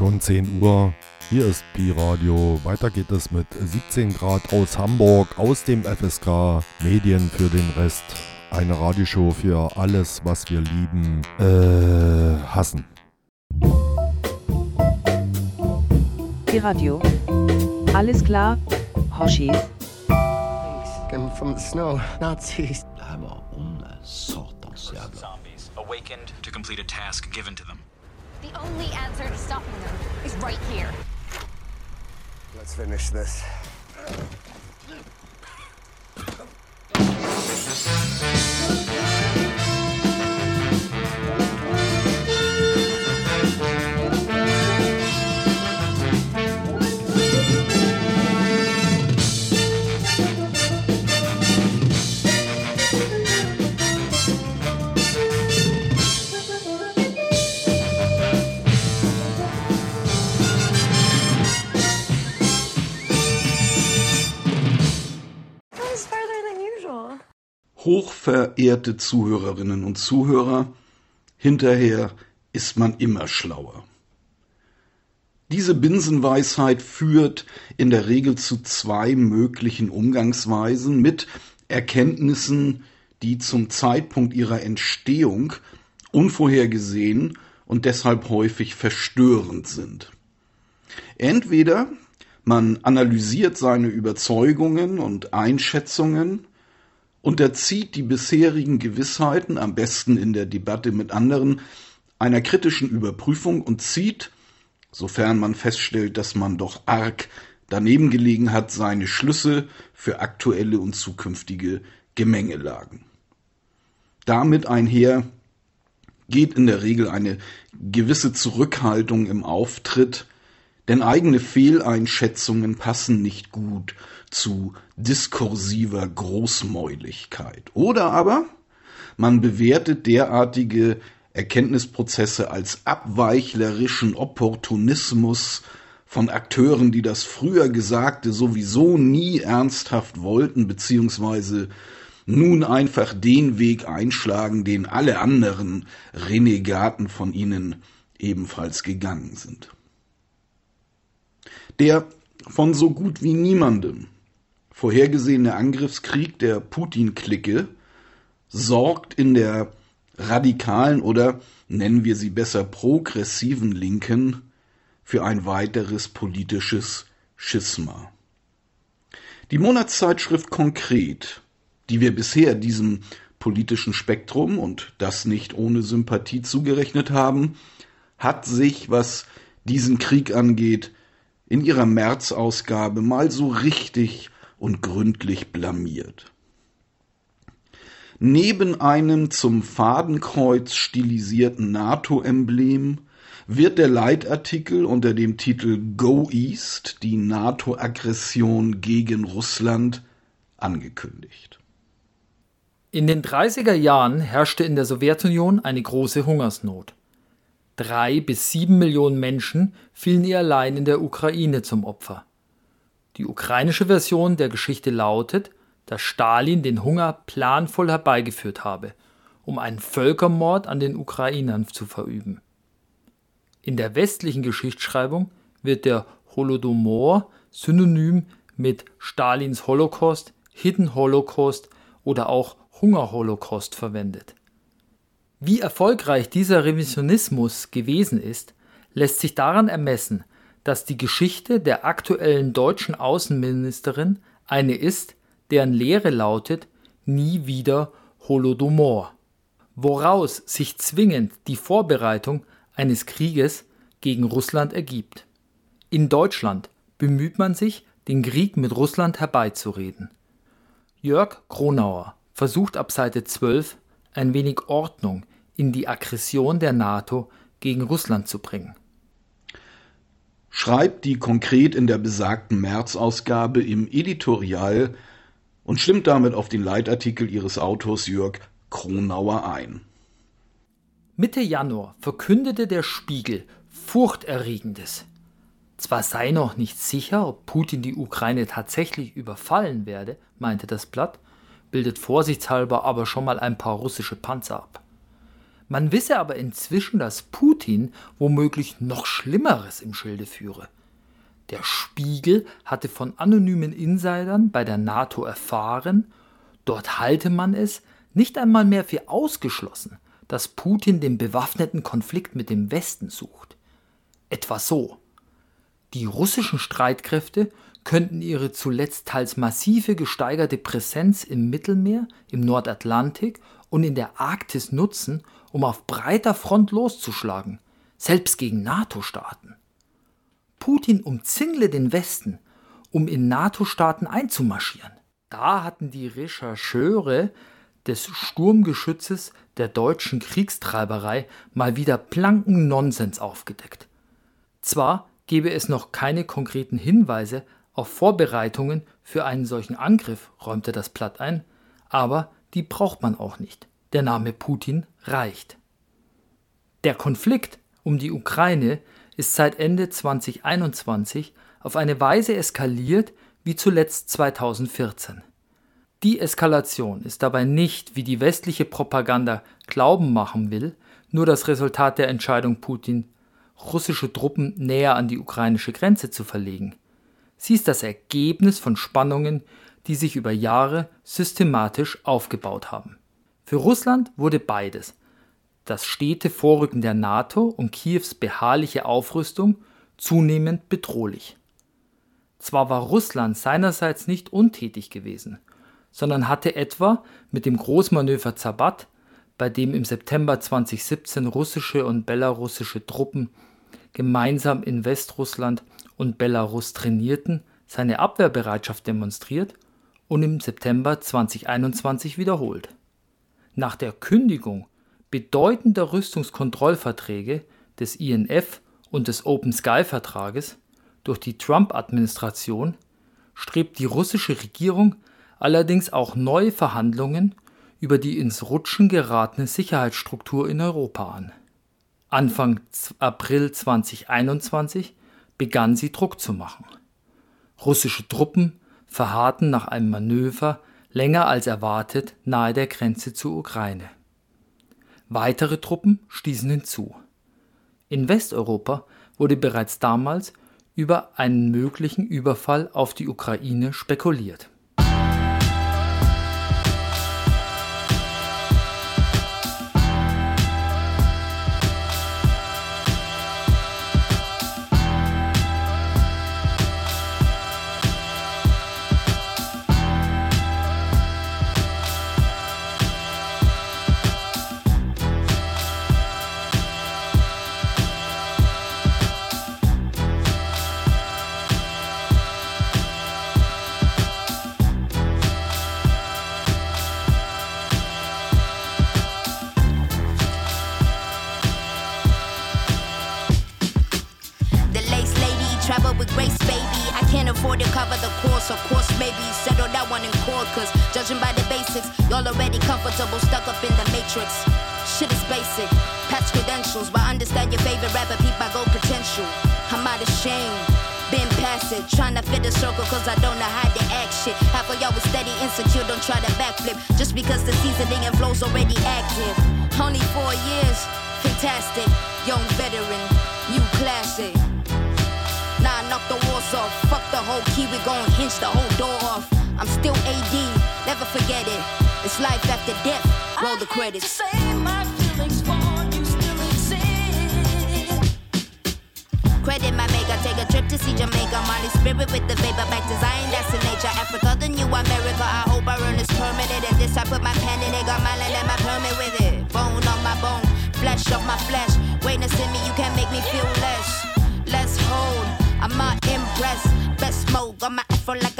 Schon 10 Uhr. Hier ist Pi Radio. Weiter geht es mit 17 Grad aus Hamburg, aus dem FSK. Medien für den Rest. Eine Radioshow für alles, was wir lieben, äh, hassen. Pi Radio. Alles klar, Hoshis. Come from the snow, Nazis. Var onda satans jävla... Zombies awakened to complete a task given to them. The only answer to stopping them is right here. Let's finish this. Hochverehrte Zuhörerinnen und Zuhörer, hinterher ist man immer schlauer. Diese Binsenweisheit führt in der Regel zu zwei möglichen Umgangsweisen mit Erkenntnissen, die zum Zeitpunkt ihrer Entstehung unvorhergesehen und deshalb häufig verstörend sind. Entweder man analysiert seine Überzeugungen und Einschätzungen, unterzieht die bisherigen Gewissheiten, am besten in der Debatte mit anderen, einer kritischen Überprüfung und zieht, sofern man feststellt, dass man doch arg daneben gelegen hat, seine Schlüsse für aktuelle und zukünftige Gemengelagen. Damit einher geht in der Regel eine gewisse Zurückhaltung im Auftritt, denn eigene Fehleinschätzungen passen nicht gut zu diskursiver Großmäuligkeit. Oder aber man bewertet derartige Erkenntnisprozesse als abweichlerischen Opportunismus von Akteuren, die das früher Gesagte sowieso nie ernsthaft wollten, beziehungsweise nun einfach den Weg einschlagen, den alle anderen Renegaten von ihnen ebenfalls gegangen sind. Der von so gut wie niemandem vorhergesehene Angriffskrieg der Putin-Clique sorgt in der radikalen oder nennen wir sie besser progressiven Linken für ein weiteres politisches Schisma. Die Monatszeitschrift Konkret, die wir bisher diesem politischen Spektrum und das nicht ohne Sympathie zugerechnet haben, hat sich, was diesen Krieg angeht, in ihrer März-Ausgabe mal so richtig und gründlich blamiert. Neben einem zum Fadenkreuz stilisierten NATO-Emblem wird der Leitartikel unter dem Titel Go East, die NATO-Aggression gegen Russland, angekündigt. In den 30er Jahren herrschte in der Sowjetunion eine große Hungersnot. Drei bis sieben Millionen Menschen fielen ihr allein in der Ukraine zum Opfer. Die ukrainische Version der Geschichte lautet, dass Stalin den Hunger planvoll herbeigeführt habe, um einen Völkermord an den Ukrainern zu verüben. In der westlichen Geschichtsschreibung wird der Holodomor synonym mit Stalins Holocaust, Hidden Holocaust oder auch Hungerholocaust verwendet. Wie erfolgreich dieser Revisionismus gewesen ist, lässt sich daran ermessen, dass die Geschichte der aktuellen deutschen Außenministerin eine ist, deren Lehre lautet nie wieder Holodomor, woraus sich zwingend die Vorbereitung eines Krieges gegen Russland ergibt. In Deutschland bemüht man sich, den Krieg mit Russland herbeizureden. Jörg Kronauer versucht ab Seite 12 ein wenig Ordnung in die Aggression der NATO gegen Russland zu bringen. Schreibt die konkret in der besagten März-Ausgabe im Editorial und stimmt damit auf den Leitartikel ihres Autors Jörg Kronauer ein. Mitte Januar verkündete der Spiegel Furchterregendes. Zwar sei noch nicht sicher, ob Putin die Ukraine tatsächlich überfallen werde, meinte das Blatt, bildet vorsichtshalber aber schon mal ein paar russische Panzer ab. Man wisse aber inzwischen, dass Putin womöglich noch Schlimmeres im Schilde führe. Der Spiegel hatte von anonymen Insidern bei der NATO erfahren, dort halte man es nicht einmal mehr für ausgeschlossen, dass Putin den bewaffneten Konflikt mit dem Westen sucht. Etwa so. Die russischen Streitkräfte könnten ihre zuletzt teils massive gesteigerte Präsenz im Mittelmeer, im Nordatlantik und in der Arktis nutzen, um auf breiter Front loszuschlagen, selbst gegen NATO-Staaten. Putin umzingle den Westen, um in NATO-Staaten einzumarschieren. Da hatten die Rechercheure des Sturmgeschützes der deutschen Kriegstreiberei mal wieder blanken Nonsens aufgedeckt. Zwar gebe es noch keine konkreten Hinweise auf Vorbereitungen für einen solchen Angriff, räumte das Blatt ein, aber die braucht man auch nicht. Der Name Putin reicht. Der Konflikt um die Ukraine ist seit Ende 2021 auf eine Weise eskaliert wie zuletzt 2014. Die Eskalation ist dabei nicht, wie die westliche Propaganda glauben machen will, nur das Resultat der Entscheidung Putin, russische Truppen näher an die ukrainische Grenze zu verlegen. Sie ist das Ergebnis von Spannungen, die sich über Jahre systematisch aufgebaut haben. Für Russland wurde beides, das stete Vorrücken der NATO und Kiews beharrliche Aufrüstung, zunehmend bedrohlich. Zwar war Russland seinerseits nicht untätig gewesen, sondern hatte etwa mit dem Großmanöver Zabat, bei dem im September 2017 russische und belarussische Truppen gemeinsam in Westrussland und Belarus trainierten, seine Abwehrbereitschaft demonstriert und im September 2021 wiederholt. Nach der Kündigung bedeutender Rüstungskontrollverträge des INF und des Open Sky Vertrages durch die Trump-Administration strebt die russische Regierung allerdings auch neue Verhandlungen über die ins Rutschen geratene Sicherheitsstruktur in Europa an. Anfang April 2021 begann sie Druck zu machen. Russische Truppen verharrten nach einem Manöver länger als erwartet nahe der Grenze zur Ukraine. Weitere Truppen stießen hinzu. In Westeuropa wurde bereits damals über einen möglichen Überfall auf die Ukraine spekuliert. in this. I put my pen in it, got my land and my permit with it. Bone on my bone, flesh on my flesh. Witness in me, you can't make me feel less. Let's hold, I'm not impressed. Best smoke on my iPhone like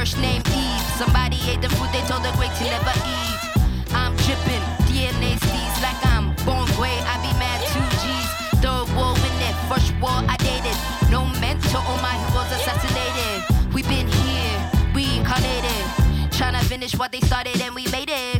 First name Eve. Somebody ate the food they told the great to never eat. I'm dripping, DNA sees like I'm born great. I be mad two G's. Third war in first war I dated. No mentor, all my heroes assassinated. We been here, reincarnated. Trying to finish what they started and we made it.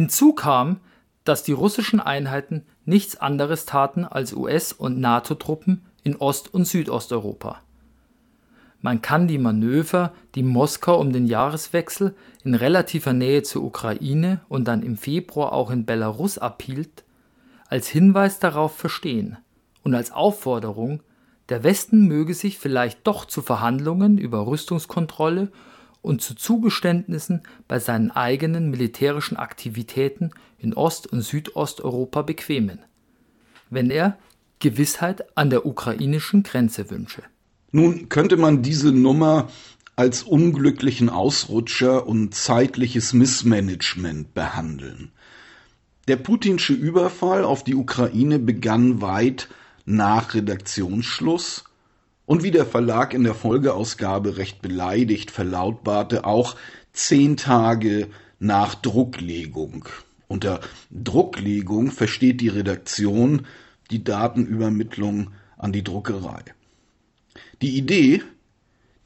Hinzu kam, dass die russischen Einheiten nichts anderes taten als US- und NATO-Truppen in Ost- und Südosteuropa. Man kann die Manöver, die Moskau um den Jahreswechsel in relativer Nähe zur Ukraine und dann im Februar auch in Belarus abhielt, als Hinweis darauf verstehen und als Aufforderung, der Westen möge sich vielleicht doch zu Verhandlungen über Rüstungskontrolle und zu Zugeständnissen bei seinen eigenen militärischen Aktivitäten in Ost- und Südosteuropa bequemen, wenn er Gewissheit an der ukrainischen Grenze wünsche. Nun könnte man diese Nummer als unglücklichen Ausrutscher und zeitliches Missmanagement behandeln. Der putinsche Überfall auf die Ukraine begann weit nach Redaktionsschluss und wie der Verlag in der Folgeausgabe recht beleidigt verlautbarte, auch zehn Tage nach Drucklegung. Unter Drucklegung versteht die Redaktion die Datenübermittlung an die Druckerei. Die Idee,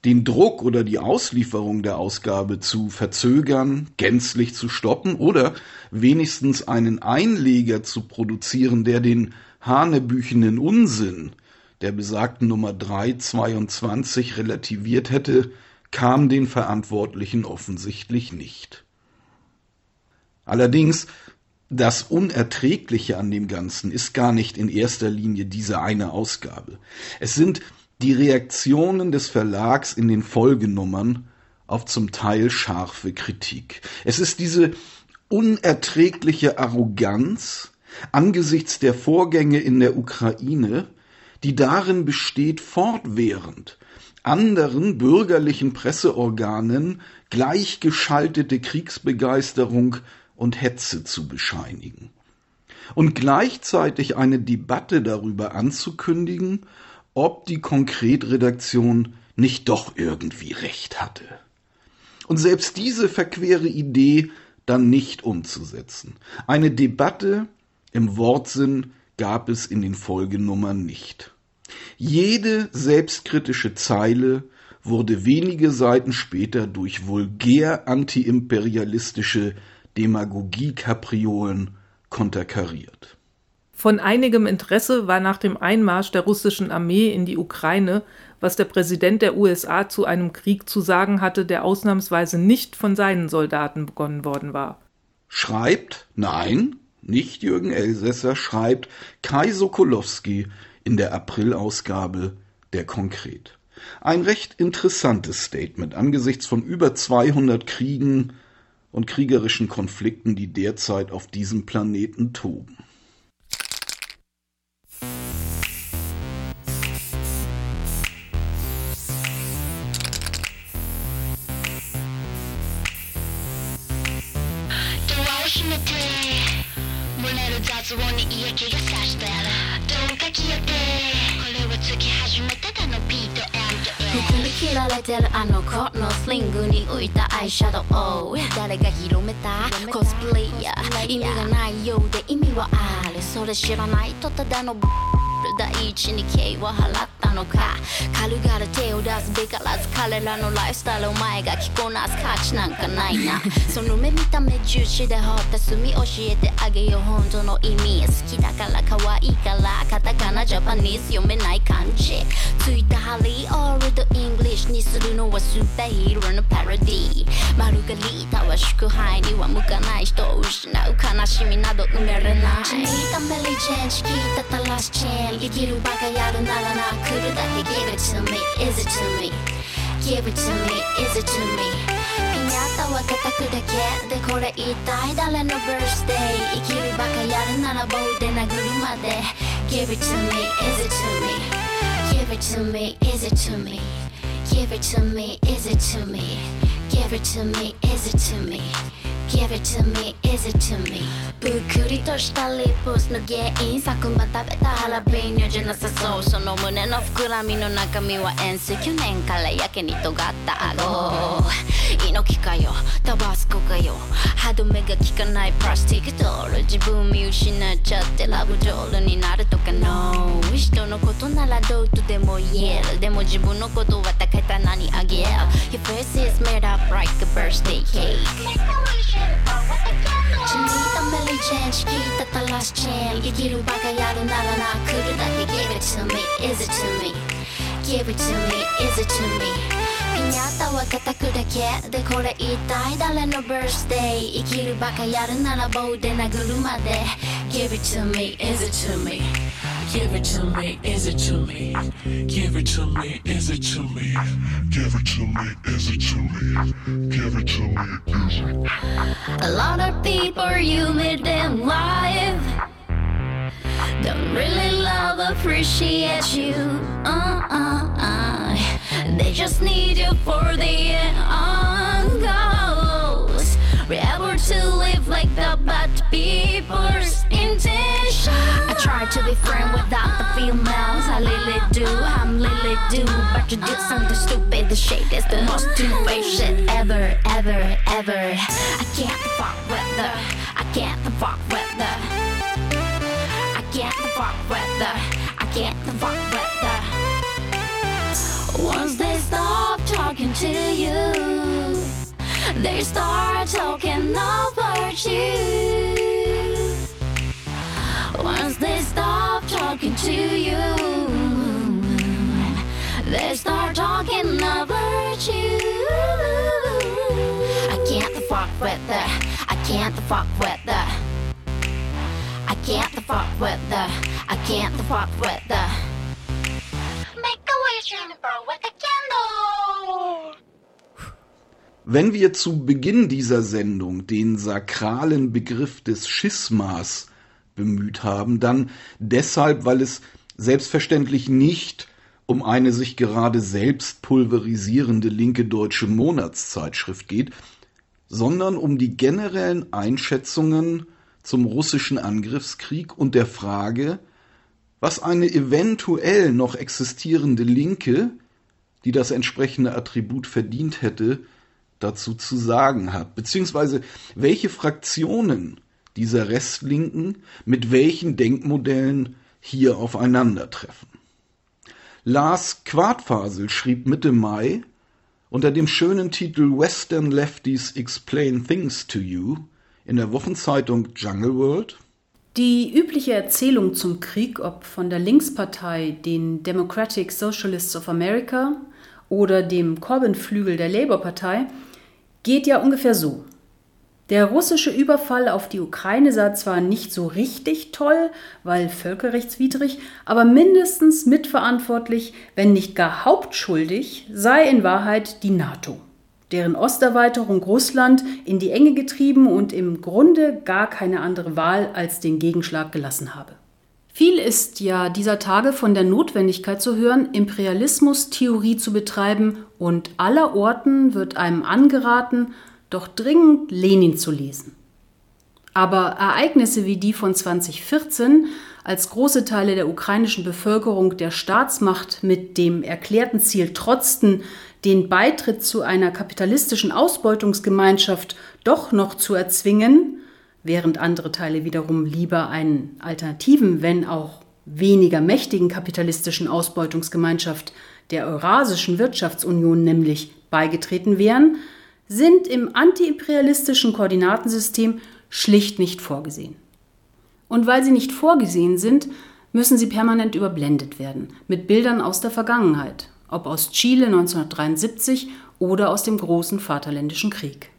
den Druck oder die Auslieferung der Ausgabe zu verzögern, gänzlich zu stoppen oder wenigstens einen Einleger zu produzieren, der den hanebüchenen Unsinn der besagten Nummer 322 relativiert hätte, kam den Verantwortlichen offensichtlich nicht. Allerdings, das Unerträgliche an dem Ganzen ist gar nicht in erster Linie diese eine Ausgabe. Es sind die Reaktionen des Verlags in den Folgenummern auf zum Teil scharfe Kritik. Es ist diese unerträgliche Arroganz angesichts der Vorgänge in der Ukraine, die darin besteht, fortwährend anderen bürgerlichen Presseorganen gleichgeschaltete Kriegsbegeisterung und Hetze zu bescheinigen. Und gleichzeitig eine Debatte darüber anzukündigen, ob die Konkretredaktion nicht doch irgendwie recht hatte. Und selbst diese verquere Idee dann nicht umzusetzen. Eine Debatte im Wortsinn gab es in den Folgenummern nicht. Jede selbstkritische Zeile wurde wenige Seiten später durch vulgär antiimperialistische Demagogie-Kapriolen konterkariert. Von einigem Interesse war nach dem Einmarsch der russischen Armee in die Ukraine, was der Präsident der USA zu einem Krieg zu sagen hatte, der ausnahmsweise nicht von seinen Soldaten begonnen worden war. Schreibt, nein, nicht Jürgen Elsässer, schreibt Kai Sokolowski in der April-Ausgabe der Konkret. Ein recht interessantes Statement angesichts von über 200 Kriegen und kriegerischen Konflikten, die derzeit auf diesem Planeten toben. Du られてるあの子のスリングに浮いたアイシャドウ。誰が広めた？コスプレイヤー。意味がないようで意味はある。それ知らないとただのブル。第一に刑を払ったのか。軽々手を出すべからず彼らのライフスタイルお前が着こなす価値なんかないな。その目見た目重視で掘った墨教えてあげよう。本当の意味好きだから可愛いからカタカナジャパニーズ読めない漢字ついたハリーオールドイングリッシュにするのはスーパーヒーローのパロディマルガリータは祝杯には向かない人を失う。悲しみなど埋めれない。血にためリチェンジ聞いたたらしチェーン。生きるバカやるならな来るだけ Give it to me is it to me Give it to me is it to me ピニャッタは叩くだけでこれ一体誰のバースデー生きるバカやるなら棒で殴るまで Give it to me is it to me Give it to me is it to me Give it to me is it to me Give it to me is it to me Give it to me, is it to me? ぷっくりとしたリップスの原因昨晩食べたハラペーニョじゃなさそう。その胸の膨らみの中身は塩水去年からやけに尖った顎。猪木かよ。タバスコかよ。歯止めが効かないプラスティックドール。自分見失っちゃってラブドールになるとか。No 人のことならどうとでも言える。でも自分のことは高い棚にあげる Your face is made up like a birthday cake To me, I'm Millie Jen. Give it to me? Is it to me? Give it to me. Is it to me? にあったは固くだけでこれ一体誰のバースデー生きるバカやるなら棒で殴るまで Give it to me, is it to me Give it to me, is it to me? Give it to me, is it to me? Give it to me, is it to me? Give it to me, is it? A lot of people you meet in life don't really love, appreciate you. Uh, uh, uh. They just need you for the end able to be friend without the females. I really do, I'm really do. But you did something stupid. The shade is the most two-faced shit ever, ever, ever. I can't fuck with the. I can't fuck with the. I can't fuck with the. I can't fuck with the. Once they stop talking to you, they start talking about you. Once they stop talking to you, they start talking about you. I can't fuck with the. I can't fuck with the. I can't fuck with the. I can't fuck with the. Make a wish and burn with a candle. Wenn wir zu Beginn dieser Sendung den sakralen Begriff des Schismas bemüht haben, dann deshalb, weil es selbstverständlich nicht um eine sich gerade selbst pulverisierende linke deutsche Monatszeitschrift geht, sondern um die generellen Einschätzungen zum russischen Angriffskrieg und der Frage, was eine eventuell noch existierende Linke, die das entsprechende Attribut verdient hätte, dazu zu sagen hat, beziehungsweise welche Fraktionen dieser Restlinken mit welchen Denkmodellen hier aufeinandertreffen. Lars Quadfasel schrieb Mitte Mai unter dem schönen Titel Western Lefties Explain Things to You in der Wochenzeitung Jungle World Die übliche Erzählung zum Krieg, ob von der Linkspartei, den Democratic Socialists of America oder dem Corbyn-Flügel der Labour-Partei, geht ja ungefähr so. Der russische Überfall auf die Ukraine sah zwar nicht so richtig toll, weil völkerrechtswidrig, aber mindestens mitverantwortlich, wenn nicht gar hauptschuldig, sei in Wahrheit die NATO, deren Osterweiterung Russland in die Enge getrieben und im Grunde gar keine andere Wahl als den Gegenschlag gelassen habe. Viel ist ja dieser Tage von der Notwendigkeit zu hören, Imperialismus-Theorie zu betreiben und allerorten wird einem angeraten, doch dringend Lenin zu lesen. Aber Ereignisse wie die von 2014, als große Teile der ukrainischen Bevölkerung der Staatsmacht mit dem erklärten Ziel trotzten, den Beitritt zu einer kapitalistischen Ausbeutungsgemeinschaft doch noch zu erzwingen, während andere Teile wiederum lieber einen alternativen, wenn auch weniger mächtigen kapitalistischen Ausbeutungsgemeinschaft der Eurasischen Wirtschaftsunion nämlich beigetreten wären, sind im antiimperialistischen Koordinatensystem schlicht nicht vorgesehen. Und weil sie nicht vorgesehen sind, müssen sie permanent überblendet werden mit Bildern aus der Vergangenheit, ob aus Chile 1973 oder aus dem großen Vaterländischen Krieg.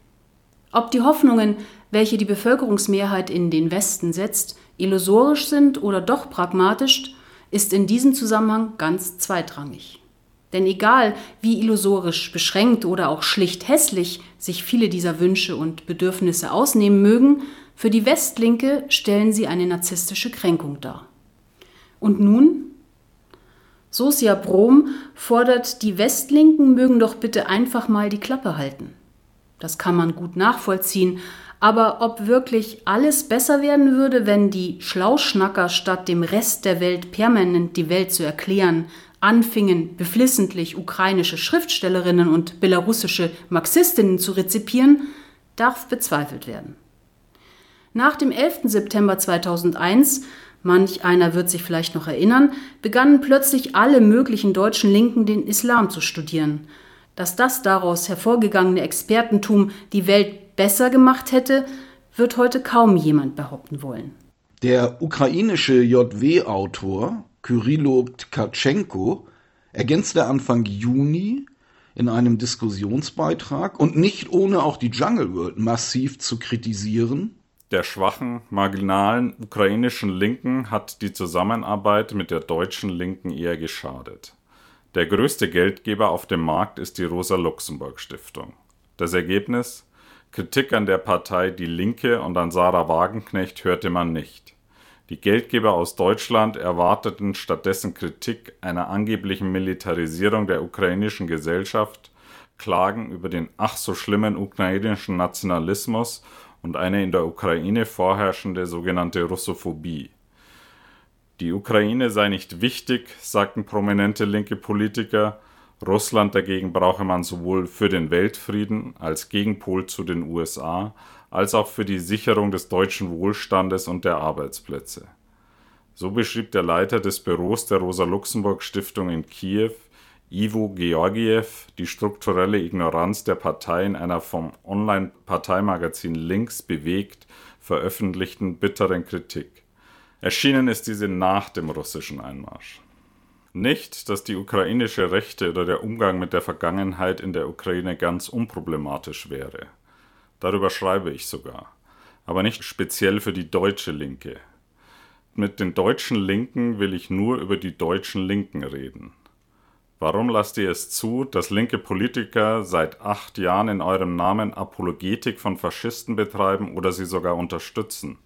Ob die Hoffnungen, welche die Bevölkerungsmehrheit in den Westen setzt, illusorisch sind oder doch pragmatisch, ist in diesem Zusammenhang ganz zweitrangig. Denn egal, wie illusorisch, beschränkt oder auch schlicht hässlich sich viele dieser Wünsche und Bedürfnisse ausnehmen mögen, für die Westlinke stellen sie eine narzisstische Kränkung dar. Und nun? Sosia Brom fordert, die Westlinken mögen doch bitte einfach mal die Klappe halten. Das kann man gut nachvollziehen, aber ob wirklich alles besser werden würde, wenn die Schlauschnacker statt dem Rest der Welt permanent die Welt zu erklären, anfingen, beflissentlich ukrainische Schriftstellerinnen und belarussische Marxistinnen zu rezipieren, darf bezweifelt werden. Nach dem 11. September 2001, manch einer wird sich vielleicht noch erinnern, begannen plötzlich alle möglichen deutschen Linken den Islam zu studieren. Dass das daraus hervorgegangene Expertentum die Welt besser gemacht hätte, wird heute kaum jemand behaupten wollen. Der ukrainische JW-Autor Kyrillo Tkatschenko ergänzte Anfang Juni in einem Diskussionsbeitrag und nicht ohne auch die Jungle World massiv zu kritisieren, der schwachen, marginalen ukrainischen Linken hat die Zusammenarbeit mit der deutschen Linken eher geschadet. Der größte Geldgeber auf dem Markt ist die Rosa-Luxemburg-Stiftung. Das Ergebnis? Kritik an der Partei Die Linke und an Sarah Wagenknecht hörte man nicht. Die Geldgeber aus Deutschland erwarteten stattdessen Kritik einer angeblichen Militarisierung der ukrainischen Gesellschaft, Klagen über den ach so schlimmen ukrainischen Nationalismus und eine in der Ukraine vorherrschende sogenannte Russophobie. Die Ukraine sei nicht wichtig, sagten prominente linke Politiker, Russland dagegen brauche man sowohl für den Weltfrieden als Gegenpol zu den USA als auch für die Sicherung des deutschen Wohlstandes und der Arbeitsplätze. So beschrieb der Leiter des Büros der Rosa-Luxemburg-Stiftung in Kiew Ivo Georgiev die strukturelle Ignoranz der Partei in einer vom Online-Parteimagazin Links bewegt veröffentlichten bitteren Kritik. Erschienen ist diese nach dem russischen Einmarsch. Nicht, dass die ukrainische Rechte oder der Umgang mit der Vergangenheit in der Ukraine ganz unproblematisch wäre. Darüber schreibe ich sogar. Aber nicht speziell für die deutsche Linke. Mit den deutschen Linken will ich nur über die deutschen Linken reden. Warum lasst ihr es zu, dass linke Politiker seit acht Jahren in eurem Namen Apologetik von Faschisten betreiben oder sie sogar unterstützen?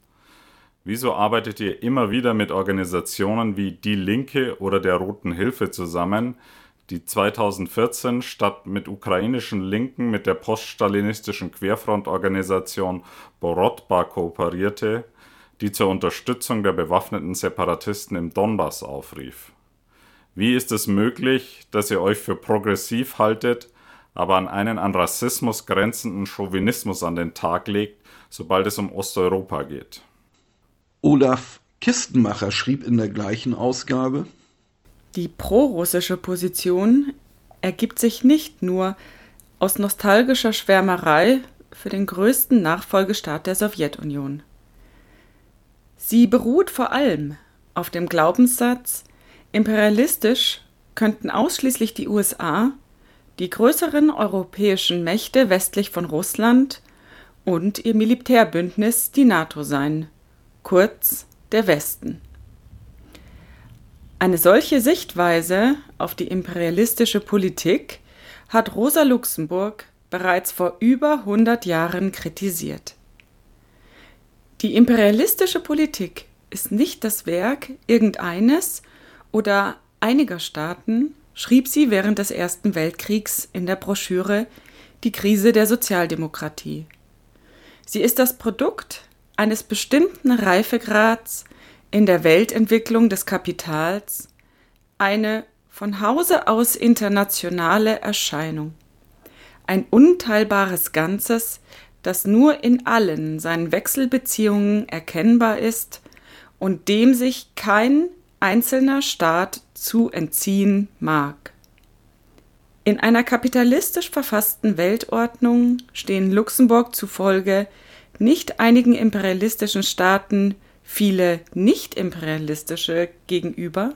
Wieso arbeitet ihr immer wieder mit Organisationen wie Die Linke oder der Roten Hilfe zusammen, die 2014 statt mit ukrainischen Linken mit der poststalinistischen Querfrontorganisation Borodba kooperierte, die zur Unterstützung der bewaffneten Separatisten im Donbass aufrief? Wie ist es möglich, dass ihr euch für progressiv haltet, aber an einen an Rassismus grenzenden Chauvinismus an den Tag legt, sobald es um Osteuropa geht? Olaf Kistenmacher schrieb in der gleichen Ausgabe, Die prorussische Position ergibt sich nicht nur aus nostalgischer Schwärmerei für den größten Nachfolgestaat der Sowjetunion. Sie beruht vor allem auf dem Glaubenssatz, imperialistisch könnten ausschließlich die USA, die größeren europäischen Mächte westlich von Russland und ihr Militärbündnis die NATO sein, kurz der Westen. Eine solche Sichtweise auf die imperialistische Politik hat Rosa Luxemburg bereits vor über 100 Jahren kritisiert. Die imperialistische Politik ist nicht das Werk irgendeines oder einiger Staaten, schrieb sie während des Ersten Weltkriegs in der Broschüre Die Krise der Sozialdemokratie. Sie ist das Produkt eines bestimmten Reifegrads in der Weltentwicklung des Kapitals, eine von Hause aus internationale Erscheinung, ein unteilbares Ganzes, das nur in allen seinen Wechselbeziehungen erkennbar ist und dem sich kein einzelner Staat zu entziehen mag. In einer kapitalistisch verfassten Weltordnung stehen Luxemburg zufolge nicht einigen imperialistischen Staaten viele nicht-imperialistische gegenüber.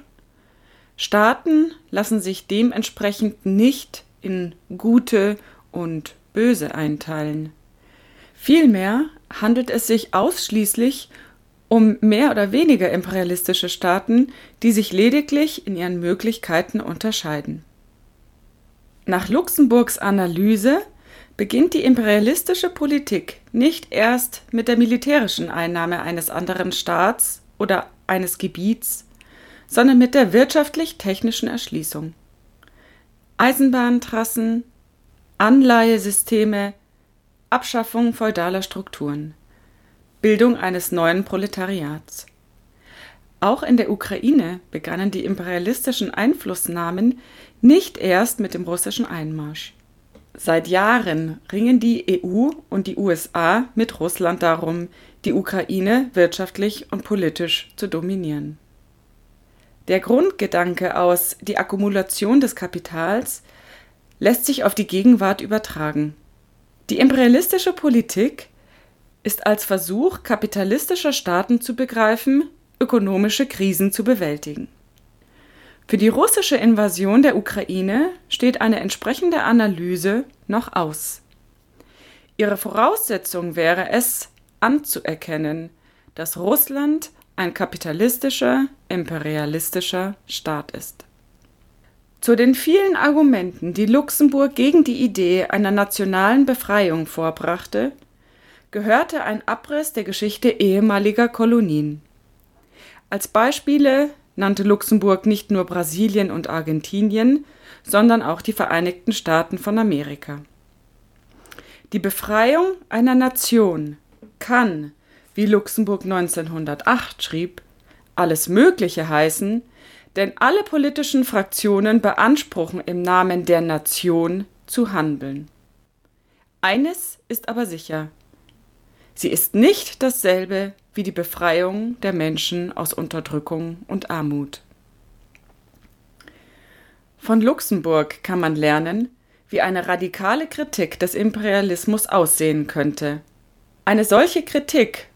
Staaten lassen sich dementsprechend nicht in gute und böse einteilen. Vielmehr handelt es sich ausschließlich um mehr oder weniger imperialistische Staaten, die sich lediglich in ihren Möglichkeiten unterscheiden. Nach Luxemburgs Analyse beginnt die imperialistische Politik nicht erst mit der militärischen Einnahme eines anderen Staats oder eines Gebiets, sondern mit der wirtschaftlich-technischen Erschließung. Eisenbahntrassen, Anleihesysteme, Abschaffung feudaler Strukturen, Bildung eines neuen Proletariats. Auch in der Ukraine begannen die imperialistischen Einflussnahmen nicht erst mit dem russischen Einmarsch. Seit Jahren ringen die EU und die USA mit Russland darum, die Ukraine wirtschaftlich und politisch zu dominieren. Der Grundgedanke aus die Akkumulation des Kapitals lässt sich auf die Gegenwart übertragen. Die imperialistische Politik ist als Versuch kapitalistischer Staaten zu begreifen, ökonomische Krisen zu bewältigen. Für die russische Invasion der Ukraine steht eine entsprechende Analyse noch aus. Ihre Voraussetzung wäre es, anzuerkennen, dass Russland ein kapitalistischer, imperialistischer Staat ist. Zu den vielen Argumenten, die Luxemburg gegen die Idee einer nationalen Befreiung vorbrachte, gehörte ein Abriss der Geschichte ehemaliger Kolonien. Als Beispiele nannte Luxemburg nicht nur Brasilien und Argentinien, sondern auch die Vereinigten Staaten von Amerika. Die Befreiung einer Nation kann, wie Luxemburg 1908 schrieb, alles Mögliche heißen, denn alle politischen Fraktionen beanspruchen im Namen der Nation zu handeln. Eines ist aber sicher, sie ist nicht dasselbe wie die Befreiung der Menschen aus Unterdrückung und Armut. Von Luxemburg kann man lernen, wie eine radikale Kritik des Imperialismus aussehen könnte. Eine solche Kritik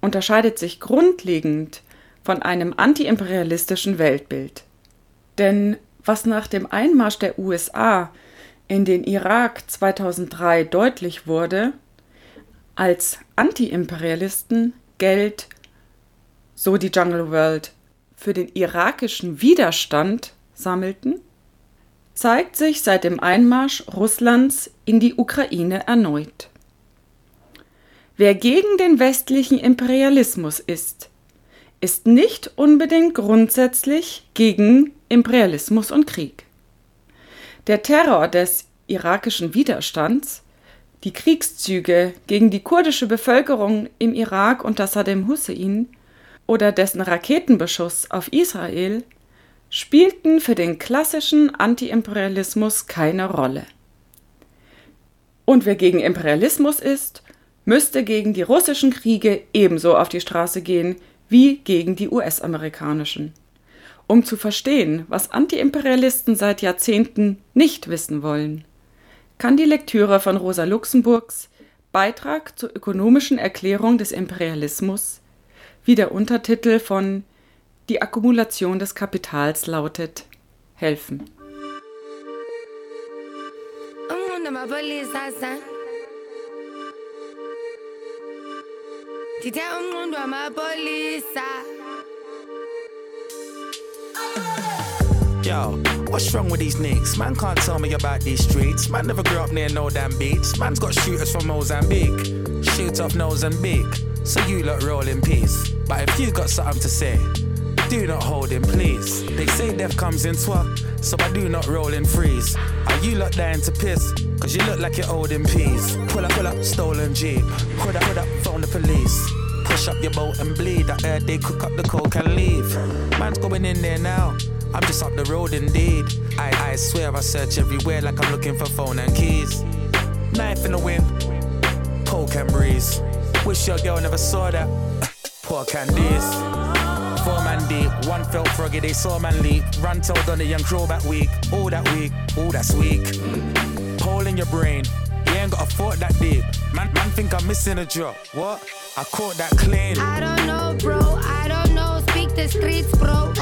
unterscheidet sich grundlegend von einem antiimperialistischen Weltbild. Denn was nach dem Einmarsch der USA in den Irak 2003 deutlich wurde, als Antiimperialisten Geld, so die Jungle World, für den irakischen Widerstand sammelten, zeigt sich seit dem Einmarsch Russlands in die Ukraine erneut. Wer gegen den westlichen Imperialismus ist, ist nicht unbedingt grundsätzlich gegen Imperialismus und Krieg. Der Terror des irakischen Widerstands die Kriegszüge gegen die kurdische Bevölkerung im Irak unter Saddam Hussein oder dessen Raketenbeschuss auf Israel spielten für den klassischen Antiimperialismus keine Rolle. Und wer gegen Imperialismus ist, müsste gegen die russischen Kriege ebenso auf die Straße gehen wie gegen die US-amerikanischen. Um zu verstehen, was Antiimperialisten seit Jahrzehnten nicht wissen wollen kann die Lektüre von Rosa Luxemburgs Beitrag zur ökonomischen Erklärung des Imperialismus, wie der Untertitel von Die Akkumulation des Kapitals lautet, helfen. Yo, what's wrong with these niggas? Man can't tell me about these streets. Man never grew up near no damn beats. Man's got shooters from Mozambique. Shoot off Mozambique. So you lot roll in peace. But if you got something to say, do not hold in, please. They say death comes in twa, so I do not roll in freeze. Are you lot dying to piss? Cause you look like you're old in peas. Pull up, pull up, stolen Jeep. Put up, put up, phone the police. Push up your boat and bleed. I heard they cook up the coke and leave. Man's going in there now. I'm just up the road indeed. I, I swear I search everywhere like I'm looking for phone and keys. Knife in the wind, poke and breeze. Wish your girl never saw that. Poor candies. four man deep. One felt froggy, they saw man leap. Run told on the young crow back week. All that week, all that's weak. Hole in your brain. You ain't got a thought that deep. Man, man think I'm missing a drop. What? I caught that clean. I don't know, bro. I don't know. Speak the streets, bro.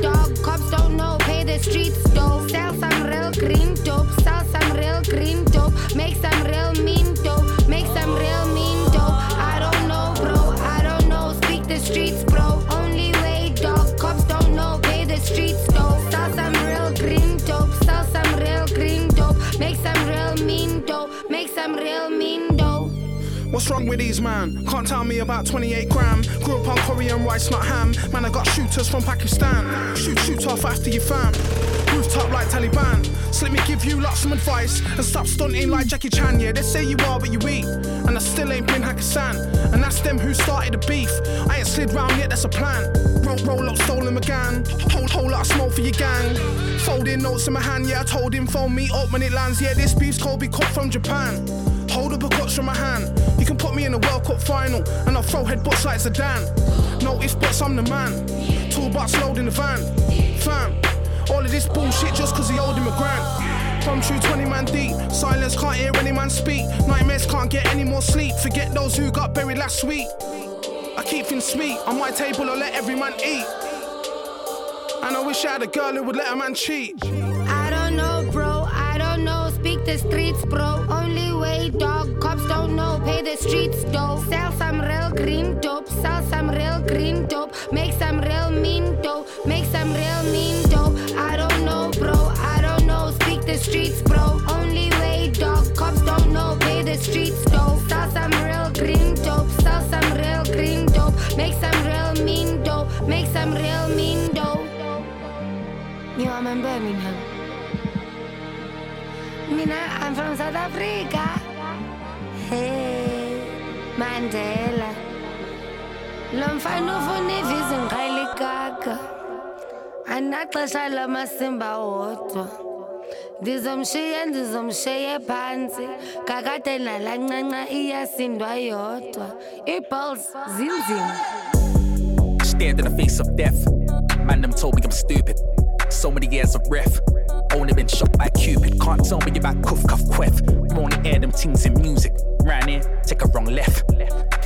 Dog. Cops don't know. Pay the streets, dope. Sell some real green dope. Sell some real green dope. Make some real mean dope. Make some real mean dope. I don't know, bro. I don't know. Speak the streets, bro. Only way, dog. Cops don't know. Pay the streets, dope. Sell some real green dope. Sell some real green dope. Make some real mean dope. Make some real mean. What's wrong with these man? Can't tell me about 28 gram. Grew up on Korean rice, not ham. Man, I got shooters from Pakistan. Shoot, shoot off after you fam. Rooftop like Taliban. So let me give you lots some advice and stop stunting like Jackie Chan. Yeah, they say you are what you eat, and I still ain't been Hakkasan. And that's them who started the beef. I ain't slid round yet, that's a plan. Roll, roll up, stolen McGann. Whole, whole lot of smoke for your gang. Folding notes in my hand, yeah, I told him phone me up when it lands. Yeah, this beef's Kobe cut from Japan. Hold up a clutch from my hand. You can put me in a World Cup final, and I'll throw headbutts like Zidane. Notice, but I'm the man. Toolbox load in the van. Fam, all of this bullshit just cause he owed him a grant. From true 20 man deep. Silence can't hear any man speak. Nightmares can't get any more sleep. Forget those who got buried last week. I keep things sweet. On my table, I'll let every man eat. And I wish I had a girl who would let a man cheat. I don't know, bro. I don't know. Speak the streets, bro. Way, dog. Cops don't know. Pay the streets, dope. Sell some real green dope. Sell some real green dope. Make some real mean dope. Make some real mean dope. I don't know, bro. I don't know. Speak the streets, bro. Only way, dog. Cops don't know. Pay the streets, dope. Sell some real green dope. Sell some real green dope. Make some real mean dope. Make some real mean dope. You I'm in Birmingham. Mina, I'm from South Africa. Hey, Mandela. Lo mfana ufuna ivisa ngiqala ikaka. Anaxesha lamasimba wodwa. Ndizomshiya ndizomshiya phansi. Kakade nalancanca iyasindwa yodwa. Iballs zinzima. Stared in the face of death. Man, them told me I'm stupid. So many years of ref. Only been shot by Cupid. Can't tell me about cuff cuff quef. I'm only air them things in music. Ran in, take a wrong left.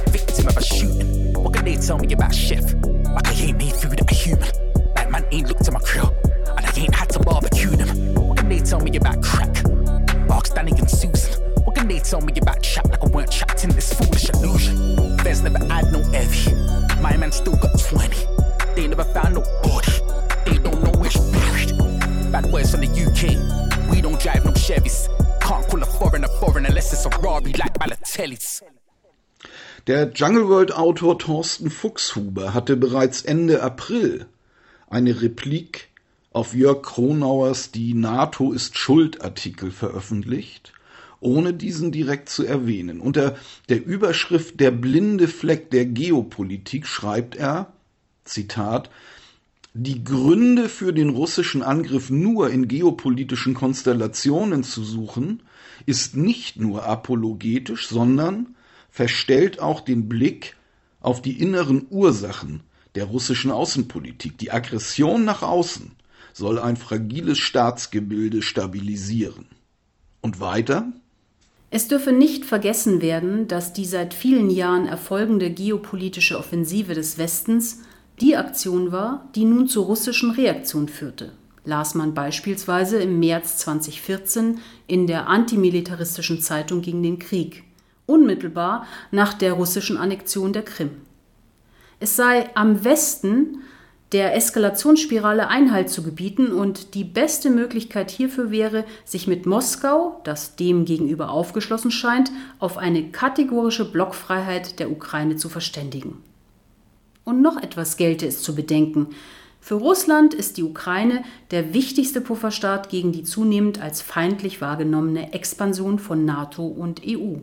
Victim of a shooting. What can they tell me about chef? Like I ain't made food a human. Like man ain't looked at my grill. And I ain't had to barbecue them. What can they tell me about crack? Barks Danny and Susan. What can they tell me about chat like I weren't trapped in this foolish illusion? There's never had no heavy. My man still got 20. They never found no body. They don't know. Bad words from the UK. We don't drive no Chevys. Can't call a foreigner foreign unless it's a Rari like Balotelli's. Der Jungle World Autor Thorsten Fuchshuber hatte bereits Ende April eine Replik auf Jörg Kronauers Die NATO ist Schuld Artikel veröffentlicht, ohne diesen direkt zu erwähnen. Unter der Überschrift Der blinde Fleck der Geopolitik schreibt er, Zitat, die Gründe für den russischen Angriff nur in geopolitischen Konstellationen zu suchen, ist nicht nur apologetisch, sondern verstellt auch den Blick auf die inneren Ursachen der russischen Außenpolitik. Die Aggression nach außen soll ein fragiles Staatsgebilde stabilisieren. Und weiter? Es dürfe nicht vergessen werden, dass die seit vielen Jahren erfolgende geopolitische Offensive des Westens die Aktion war, die nun zur russischen Reaktion führte, las man beispielsweise im März 2014 in der antimilitaristischen Zeitung gegen den Krieg, unmittelbar nach der russischen Annexion der Krim. Es sei am Westen der Eskalationsspirale Einhalt zu gebieten und die beste Möglichkeit hierfür wäre, sich mit Moskau, das dem gegenüber aufgeschlossen scheint, auf eine kategorische Blockfreiheit der Ukraine zu verständigen. Und noch etwas gelte es zu bedenken. Für Russland ist die Ukraine der wichtigste Pufferstaat gegen die zunehmend als feindlich wahrgenommene Expansion von NATO und EU.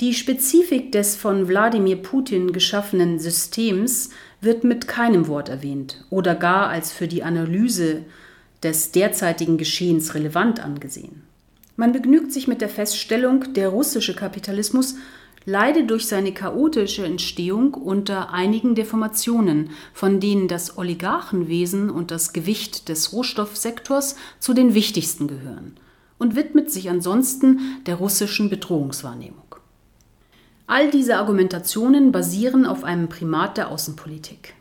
Die Spezifik des von Wladimir Putin geschaffenen Systems wird mit keinem Wort erwähnt oder gar als für die Analyse des derzeitigen Geschehens relevant angesehen. Man begnügt sich mit der Feststellung, der russische Kapitalismus leide durch seine chaotische Entstehung unter einigen Deformationen, von denen das Oligarchenwesen und das Gewicht des Rohstoffsektors zu den wichtigsten gehören und widmet sich ansonsten der russischen Bedrohungswahrnehmung. All diese Argumentationen basieren auf einem Primat der Außenpolitik.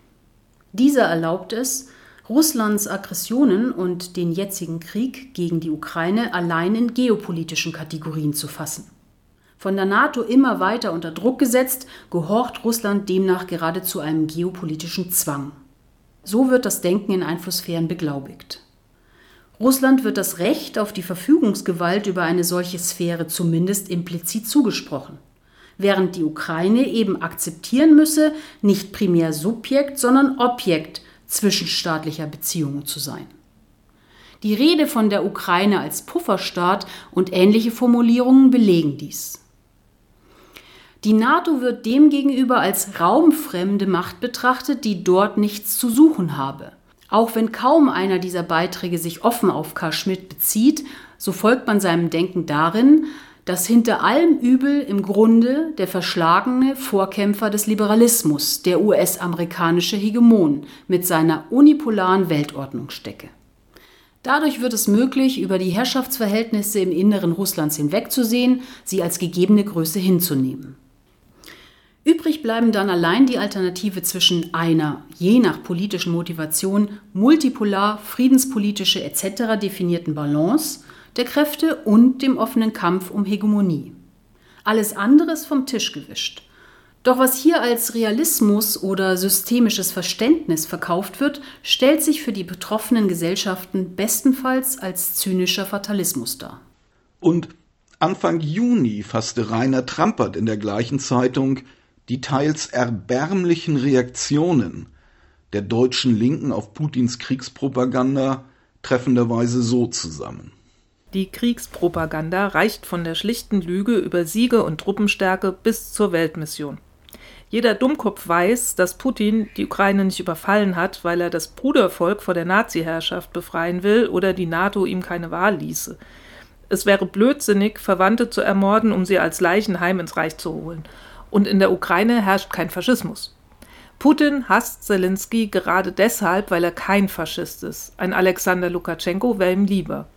Dieser erlaubt es, Russlands Aggressionen und den jetzigen Krieg gegen die Ukraine allein in geopolitischen Kategorien zu fassen. Von der NATO immer weiter unter Druck gesetzt, gehorcht Russland demnach geradezu einem geopolitischen Zwang. So wird das Denken in Einflusssphären beglaubigt. Russland wird das Recht auf die Verfügungsgewalt über eine solche Sphäre zumindest implizit zugesprochen, während die Ukraine eben akzeptieren müsse, nicht primär Subjekt, sondern Objekt zwischenstaatlicher Beziehungen zu sein. Die Rede von der Ukraine als Pufferstaat und ähnliche Formulierungen belegen dies. Die NATO wird demgegenüber als raumfremde Macht betrachtet, die dort nichts zu suchen habe. Auch wenn kaum einer dieser Beiträge sich offen auf Karl Schmidt bezieht, so folgt man seinem Denken darin, dass hinter allem Übel im Grunde der verschlagene Vorkämpfer des Liberalismus, der US-amerikanische Hegemon mit seiner unipolaren Weltordnung stecke. Dadurch wird es möglich, über die Herrschaftsverhältnisse im Inneren Russlands hinwegzusehen, sie als gegebene Größe hinzunehmen. Übrig bleiben dann allein die Alternative zwischen einer, je nach politischen Motivation, multipolar, friedenspolitische etc. definierten Balance der Kräfte und dem offenen Kampf um Hegemonie. Alles andere ist vom Tisch gewischt. Doch was hier als Realismus oder systemisches Verständnis verkauft wird, stellt sich für die betroffenen Gesellschaften bestenfalls als zynischer Fatalismus dar. Und Anfang Juni fasste Rainer Trampert in der gleichen Zeitung die teils erbärmlichen Reaktionen der deutschen Linken auf Putins Kriegspropaganda treffenderweise so zusammen. Die Kriegspropaganda reicht von der schlichten Lüge über Siege und Truppenstärke bis zur Weltmission. Jeder Dummkopf weiß, dass Putin die Ukraine nicht überfallen hat, weil er das Brudervolk vor der Nazi-Herrschaft befreien will oder die NATO ihm keine Wahl ließe. Es wäre blödsinnig, Verwandte zu ermorden, um sie als Leichenheim ins Reich zu holen. Und in der Ukraine herrscht kein Faschismus. Putin hasst Zelensky gerade deshalb, weil er kein Faschist ist. Ein Alexander Lukaschenko wäre ihm lieber.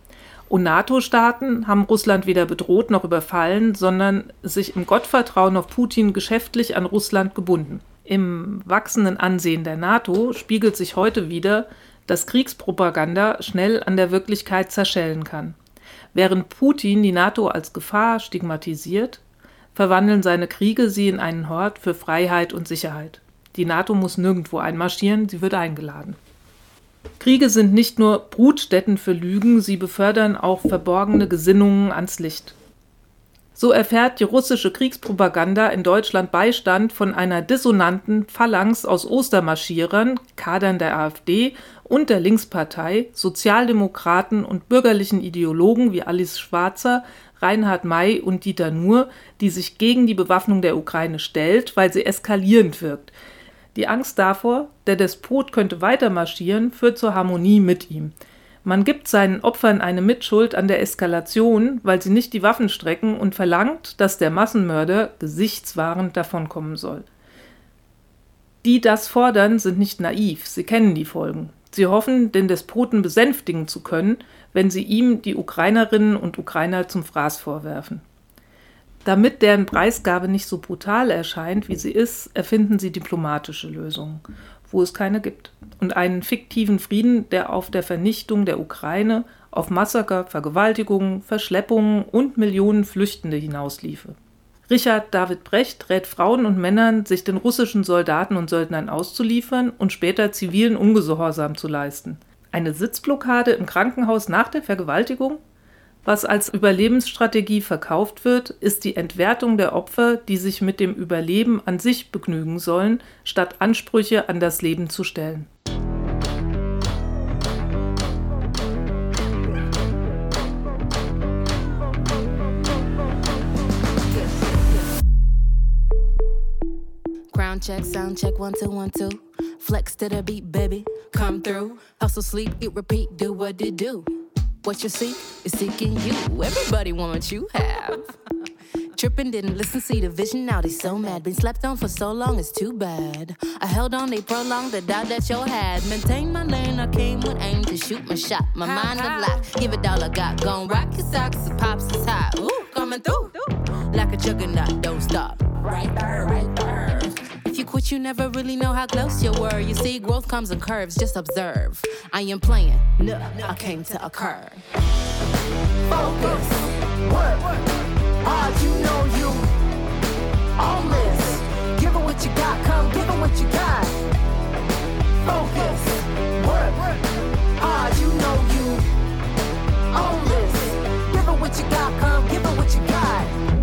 Und NATO-Staaten haben Russland weder bedroht noch überfallen, sondern sich im Gottvertrauen auf Putin geschäftlich an Russland gebunden. Im wachsenden Ansehen der NATO spiegelt sich heute wieder, dass Kriegspropaganda schnell an der Wirklichkeit zerschellen kann. Während Putin die NATO als Gefahr stigmatisiert, verwandeln seine Kriege sie in einen Hort für Freiheit und Sicherheit. Die NATO muss nirgendwo einmarschieren, sie wird eingeladen. Kriege sind nicht nur Brutstätten für Lügen, sie befördern auch verborgene Gesinnungen ans Licht. So erfährt die russische Kriegspropaganda in Deutschland Beistand von einer dissonanten Phalanx aus Ostermarschierern, Kadern der AfD und der Linkspartei, Sozialdemokraten und bürgerlichen Ideologen wie Alice Schwarzer, Reinhard May und Dieter Nuhr, die sich gegen die Bewaffnung der Ukraine stellt, weil sie eskalierend wirkt. Die Angst davor, der Despot könnte weiter marschieren, führt zur Harmonie mit ihm. Man gibt seinen Opfern eine Mitschuld an der Eskalation, weil sie nicht die Waffen strecken und verlangt, dass der Massenmörder gesichtswahrend davonkommen soll. Die das fordern, sind nicht naiv, sie kennen die Folgen. Sie hoffen, den Despoten besänftigen zu können, wenn sie ihm die Ukrainerinnen und Ukrainer zum Fraß vorwerfen. Damit deren Preisgabe nicht so brutal erscheint, wie sie ist, erfinden sie diplomatische Lösungen, wo es keine gibt. Und einen fiktiven Frieden, der auf der Vernichtung der Ukraine, auf Massaker, Vergewaltigungen, Verschleppungen und Millionen Flüchtende hinausliefe. Richard David Brecht rät Frauen und Männern, sich den russischen Soldaten und Söldnern auszuliefern und später zivilen Ungehorsam zu leisten. Eine Sitzblockade im Krankenhaus nach der Vergewaltigung? Was als Überlebensstrategie verkauft wird, ist die Entwertung der Opfer, die sich mit dem Überleben an sich begnügen sollen, statt Ansprüche an das Leben zu stellen. Check, sound check, one, two, one, two. Flex to the beat, baby. Come through. Hustle, sleep, eat, repeat, do what it do. What you seek is seeking you. Everybody want what you have. tripping, didn't listen, see the vision. Now they so mad. Been slept on for so long, it's too bad. I held on, they prolonged the doubt that you had. Maintain my lane, I came with aim to shoot my shot. My mind a lot, give it all I got. Gon' rock your socks, the pops is hot. Ooh, coming through. Like a juggernaut, don't stop. Right there, right there. You you never really know how close you were. You see, growth comes in curves, just observe. I am playing, no, I came to occur. Focus, work, hard, you know you on this. Give it what you got, come give it what you got. Focus, work, hard, you know you on this. Give it what you got, come give it what you got.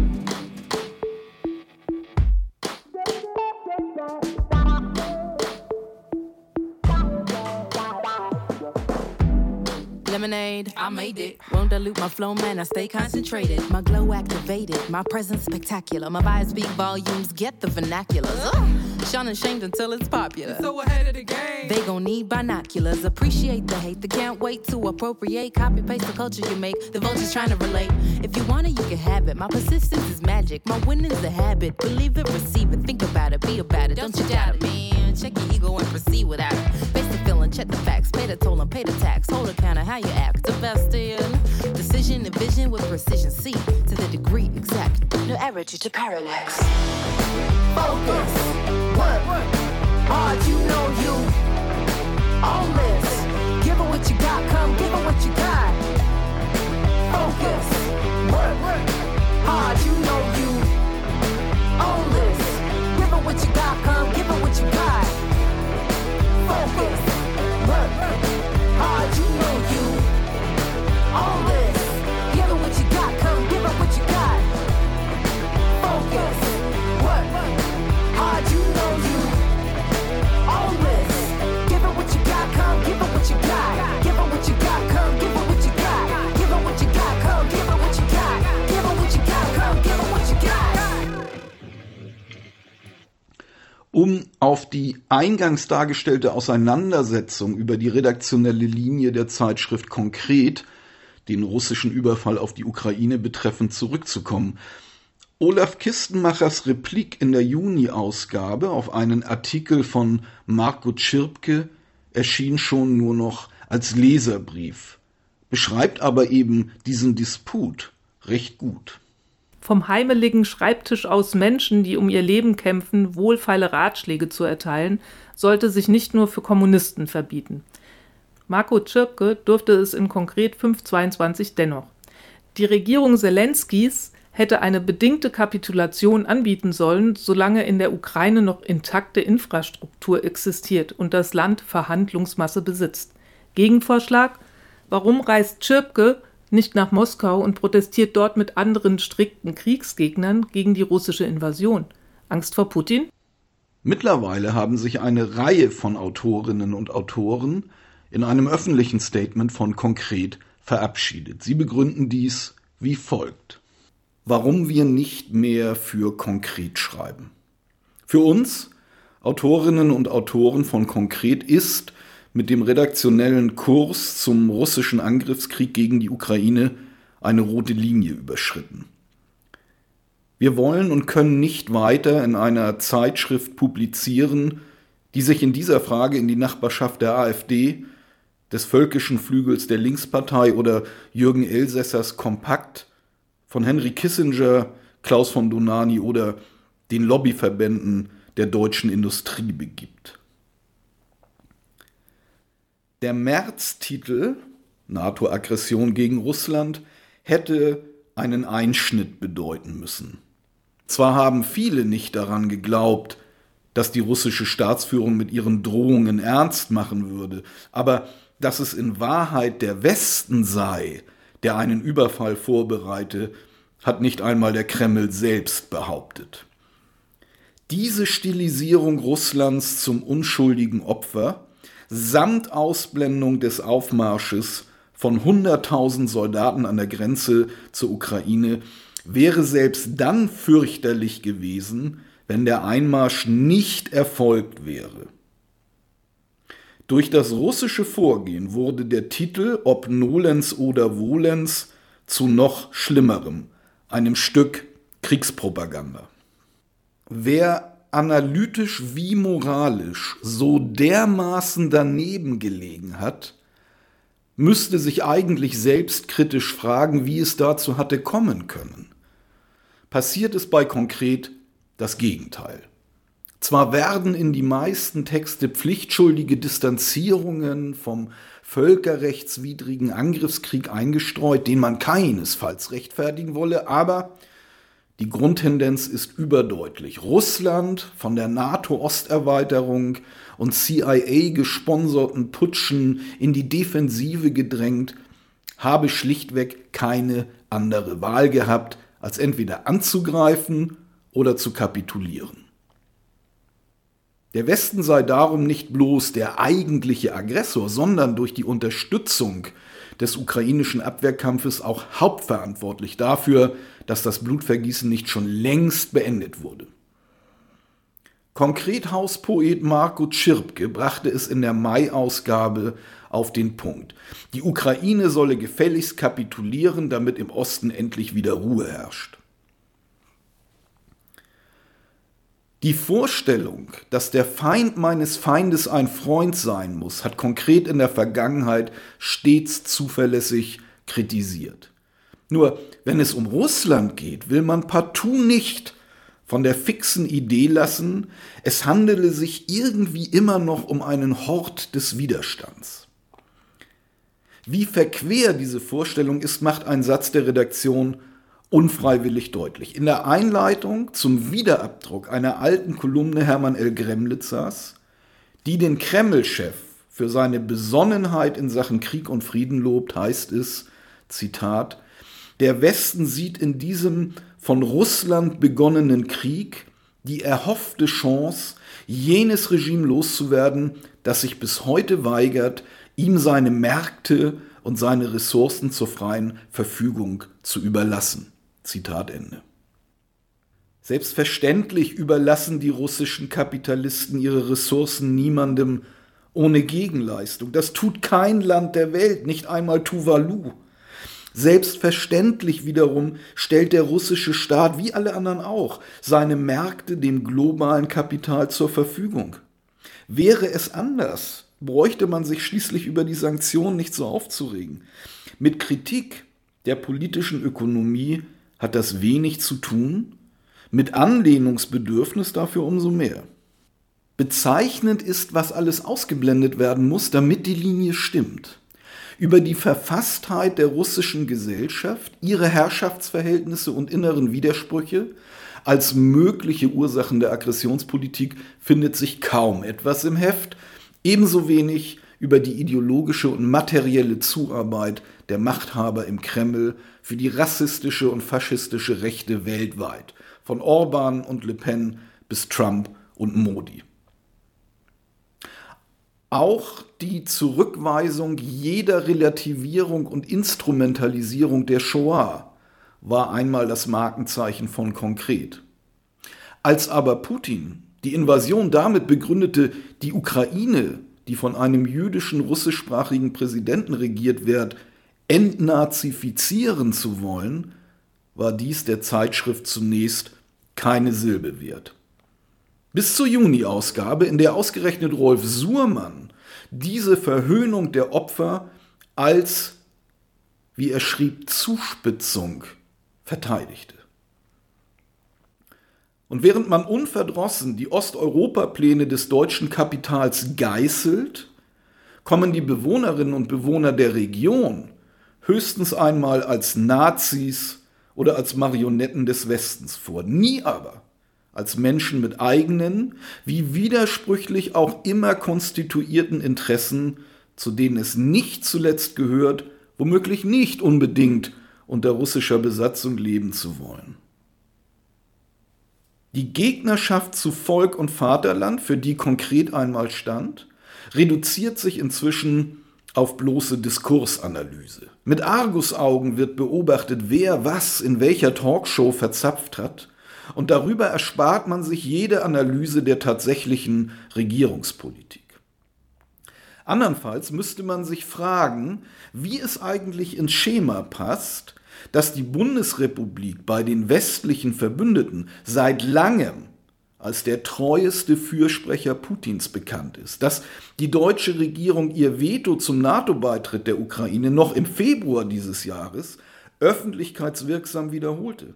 Lemonade, I made it. Won't dilute my flow, man. I stay concentrated. My glow activated. My presence spectacular. My vibes speak volumes. Get the vernaculars. Ugh. Shun and shamed until it's popular. So ahead of the game. They gon' need binoculars. Appreciate the hate. They can't wait to appropriate. Copy paste the culture you make. The vultures trying to relate. If you want it, you can have it. My persistence is magic. My winning's a habit. Believe it, receive it. Think about it. Be about it. Don't you doubt it, man. Check your ego and proceed without it. Face the feeling, check the facts. Pay the toll and pay the tax. Hold account of how you act. Invest decision and vision with precision. See to the degree exact. No error due to parallax. Focus, work, hard, you know you on this. Give it what you got, come give it what you got. Focus, work, hard, you know you on this. Give it what you got, come give it what you got. Focus, Um auf die eingangs dargestellte Auseinandersetzung über die redaktionelle Linie der Zeitschrift konkret, den russischen Überfall auf die Ukraine betreffend, zurückzukommen. Olaf Kistenmachers Replik in der Juni-Ausgabe auf einen Artikel von Marco Tschirpke erschien schon nur noch als Leserbrief, beschreibt aber eben diesen Disput recht gut. Vom heimeligen Schreibtisch aus Menschen, die um ihr Leben kämpfen, wohlfeile Ratschläge zu erteilen, sollte sich nicht nur für Kommunisten verbieten. Marco Tschirpke durfte es in konkret 522 dennoch. Die Regierung Zelenskis hätte eine bedingte Kapitulation anbieten sollen, solange in der Ukraine noch intakte Infrastruktur existiert und das Land Verhandlungsmasse besitzt. Gegenvorschlag: Warum reist Tschirpke nicht nach Moskau und protestiert dort mit anderen strikten Kriegsgegnern gegen die russische Invasion? Angst vor Putin? Mittlerweile haben sich eine Reihe von Autorinnen und Autoren in einem öffentlichen Statement von Konkret verabschiedet. Sie begründen dies wie folgt. Warum wir nicht mehr für Konkret schreiben. Für uns, Autorinnen und Autoren von Konkret, ist mit dem redaktionellen Kurs zum russischen Angriffskrieg gegen die Ukraine eine rote Linie überschritten. Wir wollen und können nicht weiter in einer Zeitschrift publizieren, die sich in dieser Frage in die Nachbarschaft der AfD, des völkischen Flügels der Linkspartei oder Jürgen Elsässers Kompakt, von Henry Kissinger, Klaus von Donani oder den Lobbyverbänden der deutschen Industrie begibt. Der März-Titel NATO-Aggression gegen Russland hätte einen Einschnitt bedeuten müssen. Zwar haben viele nicht daran geglaubt, dass die russische Staatsführung mit ihren Drohungen ernst machen würde, aber dass es in Wahrheit der Westen sei, der einen Überfall vorbereite, hat nicht einmal der Kreml selbst behauptet. Diese Stilisierung Russlands zum unschuldigen Opfer samt Ausblendung des Aufmarsches von 100.000 Soldaten an der Grenze zur Ukraine wäre selbst dann fürchterlich gewesen, wenn der Einmarsch nicht erfolgt wäre. Durch das russische Vorgehen wurde der Titel, ob Nolens oder Wohlens, zu noch schlimmerem, einem Stück Kriegspropaganda. Wer analytisch wie moralisch so dermaßen daneben gelegen hat, müsste sich eigentlich selbstkritisch fragen, wie es dazu hatte kommen können. Passiert es bei konkret das Gegenteil. Zwar werden in die meisten Texte pflichtschuldige Distanzierungen vom völkerrechtswidrigen Angriffskrieg eingestreut, den man keinesfalls rechtfertigen wolle, aber die Grundtendenz ist überdeutlich. Russland von der NATO-Osterweiterung und CIA-gesponserten Putschen in die Defensive gedrängt, habe schlichtweg keine andere Wahl gehabt, als entweder anzugreifen oder zu kapitulieren. Der Westen sei darum nicht bloß der eigentliche Aggressor, sondern durch die Unterstützung des ukrainischen Abwehrkampfes auch hauptverantwortlich dafür, dass das Blutvergießen nicht schon längst beendet wurde. Konkret Hauspoet Marco Tschirpke brachte es in der Mai-Ausgabe auf den Punkt. Die Ukraine solle gefälligst kapitulieren, damit im Osten endlich wieder Ruhe herrscht. Die Vorstellung, dass der Feind meines Feindes ein Freund sein muss, hat konkret in der Vergangenheit stets zuverlässig kritisiert. Nur wenn es um Russland geht, will man partout nicht von der fixen Idee lassen, es handele sich irgendwie immer noch um einen Hort des Widerstands. Wie verquer diese Vorstellung ist, macht ein Satz der Redaktion unfreiwillig deutlich. In der Einleitung zum Wiederabdruck einer alten Kolumne Hermann L. Gremlitzers, die den Kreml-Chef für seine Besonnenheit in Sachen Krieg und Frieden lobt, heißt es, Zitat, der Westen sieht in diesem von Russland begonnenen Krieg die erhoffte Chance, jenes Regime loszuwerden, das sich bis heute weigert, ihm seine Märkte und seine Ressourcen zur freien Verfügung zu überlassen. Zitat Ende. Selbstverständlich überlassen die russischen Kapitalisten ihre Ressourcen niemandem ohne Gegenleistung. Das tut kein Land der Welt, nicht einmal Tuvalu. Selbstverständlich wiederum stellt der russische Staat, wie alle anderen auch, seine Märkte dem globalen Kapital zur Verfügung. Wäre es anders, bräuchte man sich schließlich über die Sanktionen nicht so aufzuregen. Mit Kritik der politischen Ökonomie hat das wenig zu tun, mit Anlehnungsbedürfnis dafür umso mehr. Bezeichnend ist, was alles ausgeblendet werden muss, damit die Linie stimmt. Über die Verfasstheit der russischen Gesellschaft, ihre Herrschaftsverhältnisse und inneren Widersprüche als mögliche Ursachen der Aggressionspolitik findet sich kaum etwas im Heft, ebenso wenig über die ideologische und materielle Zuarbeit der Machthaber im Kreml für die rassistische und faschistische Rechte weltweit, von Orban und Le Pen bis Trump und Modi. Auch die Zurückweisung jeder Relativierung und Instrumentalisierung der Shoah war einmal das Markenzeichen von konkret. Als aber Putin die Invasion damit begründete, die Ukraine die von einem jüdischen russischsprachigen Präsidenten regiert wird, entnazifizieren zu wollen, war dies der Zeitschrift zunächst keine Silbe wert. Bis zur Juni-Ausgabe, in der ausgerechnet Rolf Suhrmann diese Verhöhnung der Opfer als, wie er schrieb, Zuspitzung verteidigte. Und während man unverdrossen die Osteuropa-Pläne des deutschen Kapitals geißelt, kommen die Bewohnerinnen und Bewohner der Region höchstens einmal als Nazis oder als Marionetten des Westens vor, nie aber als Menschen mit eigenen, wie widersprüchlich auch immer konstituierten Interessen, zu denen es nicht zuletzt gehört, womöglich nicht unbedingt unter russischer Besatzung leben zu wollen. Die Gegnerschaft zu Volk und Vaterland, für die konkret einmal stand, reduziert sich inzwischen auf bloße Diskursanalyse. Mit Argusaugen wird beobachtet, wer was in welcher Talkshow verzapft hat, und darüber erspart man sich jede Analyse der tatsächlichen Regierungspolitik. Andernfalls müsste man sich fragen, wie es eigentlich ins Schema passt, dass die Bundesrepublik bei den westlichen Verbündeten seit langem als der treueste Fürsprecher Putins bekannt ist, dass die deutsche Regierung ihr Veto zum NATO-Beitritt der Ukraine noch im Februar dieses Jahres öffentlichkeitswirksam wiederholte.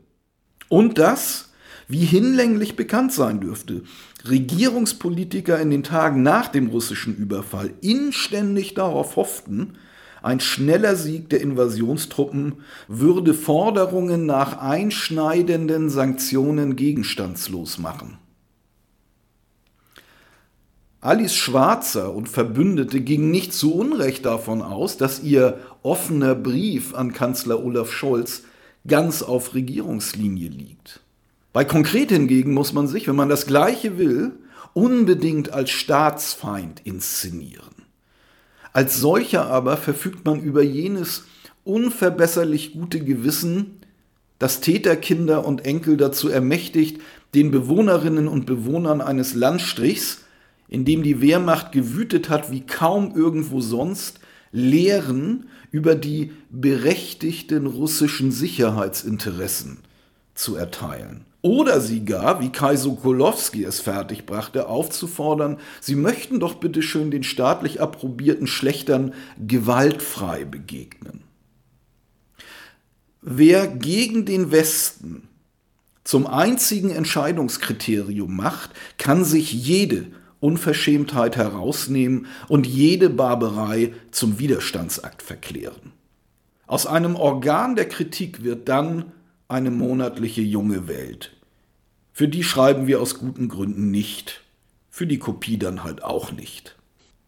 Und dass, wie hinlänglich bekannt sein dürfte, Regierungspolitiker in den Tagen nach dem russischen Überfall inständig darauf hofften, ein schneller Sieg der Invasionstruppen würde Forderungen nach einschneidenden Sanktionen gegenstandslos machen. Alice Schwarzer und Verbündete gingen nicht zu Unrecht davon aus, dass ihr offener Brief an Kanzler Olaf Scholz ganz auf Regierungslinie liegt. Bei konkret hingegen muss man sich, wenn man das Gleiche will, unbedingt als Staatsfeind inszenieren. Als solcher aber verfügt man über jenes unverbesserlich gute Gewissen, das Täterkinder und Enkel dazu ermächtigt, den Bewohnerinnen und Bewohnern eines Landstrichs, in dem die Wehrmacht gewütet hat wie kaum irgendwo sonst, Lehren über die berechtigten russischen Sicherheitsinteressen zu erteilen oder sie gar, wie Kai Sokolowski es fertigbrachte, aufzufordern, sie möchten doch bitte schön den staatlich approbierten Schlechtern gewaltfrei begegnen. Wer gegen den Westen zum einzigen Entscheidungskriterium macht, kann sich jede Unverschämtheit herausnehmen und jede Barbarei zum Widerstandsakt verklären. Aus einem Organ der Kritik wird dann eine monatliche junge Welt. Für die schreiben wir aus guten Gründen nicht. Für die Kopie dann halt auch nicht.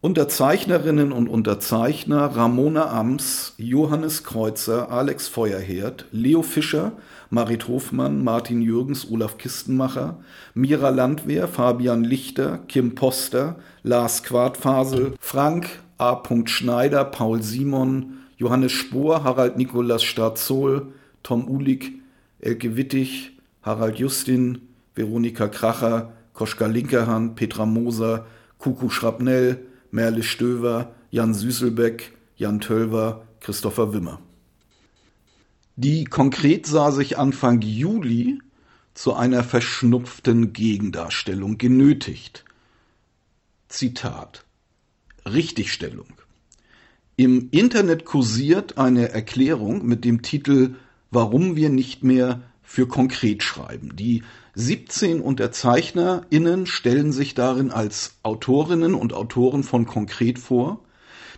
Unterzeichnerinnen und Unterzeichner Ramona Ams, Johannes Kreuzer, Alex Feuerherd, Leo Fischer, Marit Hofmann, Martin Jürgens, Olaf Kistenmacher, Mira Landwehr, Fabian Lichter, Kim Poster, Lars Quadfasel, Frank A. Schneider, Paul Simon, Johannes Spohr, Harald Nikolas Starzol, Tom Ulig, Elke Wittig, Harald Justin, Veronika Kracher, Koschka Linkerhand, Petra Moser, Kuku Schrapnell, Merle Stöver, Jan Süßelbeck, Jan Tölver, Christopher Wimmer. Die konkret sah sich Anfang Juli zu einer verschnupften Gegendarstellung genötigt. Zitat Richtigstellung. Im Internet kursiert eine Erklärung mit dem Titel Warum wir nicht mehr für konkret schreiben. Die 17 UnterzeichnerInnen stellen sich darin als Autorinnen und Autoren von Konkret vor,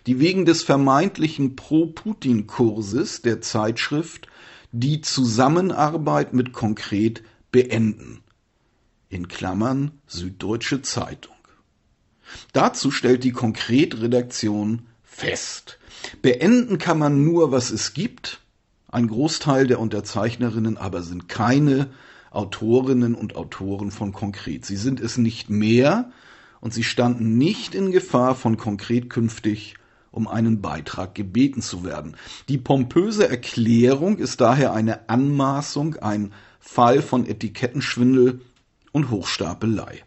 die wegen des vermeintlichen Pro-Putin-Kurses der Zeitschrift die Zusammenarbeit mit Konkret beenden. In Klammern Süddeutsche Zeitung. Dazu stellt die Konkret-Redaktion fest. Beenden kann man nur, was es gibt. Ein Großteil der Unterzeichnerinnen aber sind keine Autorinnen und Autoren von Konkret. Sie sind es nicht mehr und sie standen nicht in Gefahr, von Konkret künftig um einen Beitrag gebeten zu werden. Die pompöse Erklärung ist daher eine Anmaßung, ein Fall von Etikettenschwindel und Hochstapelei.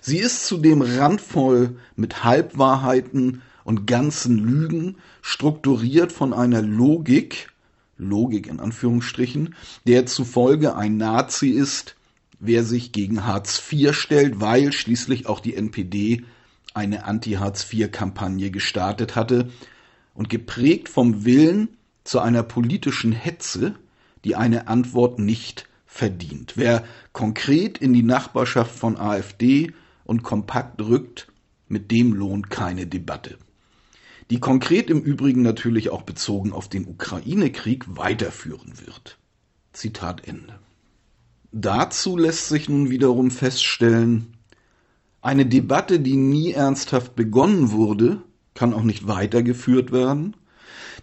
Sie ist zudem randvoll mit Halbwahrheiten und ganzen Lügen, strukturiert von einer Logik, Logik in Anführungsstrichen, der zufolge ein Nazi ist, wer sich gegen Hartz IV stellt, weil schließlich auch die NPD eine Anti-Hartz IV-Kampagne gestartet hatte und geprägt vom Willen zu einer politischen Hetze, die eine Antwort nicht verdient. Wer konkret in die Nachbarschaft von AfD und kompakt rückt, mit dem lohnt keine Debatte die konkret im Übrigen natürlich auch bezogen auf den Ukraine-Krieg weiterführen wird. Zitat Ende. Dazu lässt sich nun wiederum feststellen, eine Debatte, die nie ernsthaft begonnen wurde, kann auch nicht weitergeführt werden.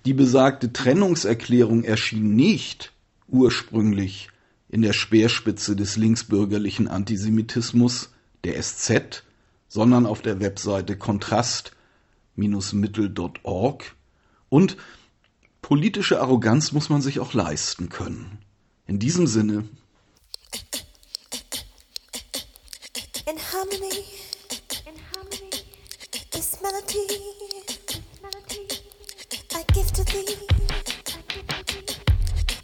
Die besagte Trennungserklärung erschien nicht ursprünglich in der Speerspitze des linksbürgerlichen Antisemitismus der SZ, sondern auf der Webseite Kontrast mittel.org und politische Arroganz muss man sich auch leisten können. In diesem Sinne. harmony. In harmony. This melody. This melody. I give to thee.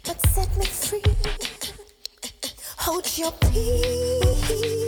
But set me free. Hold your peace.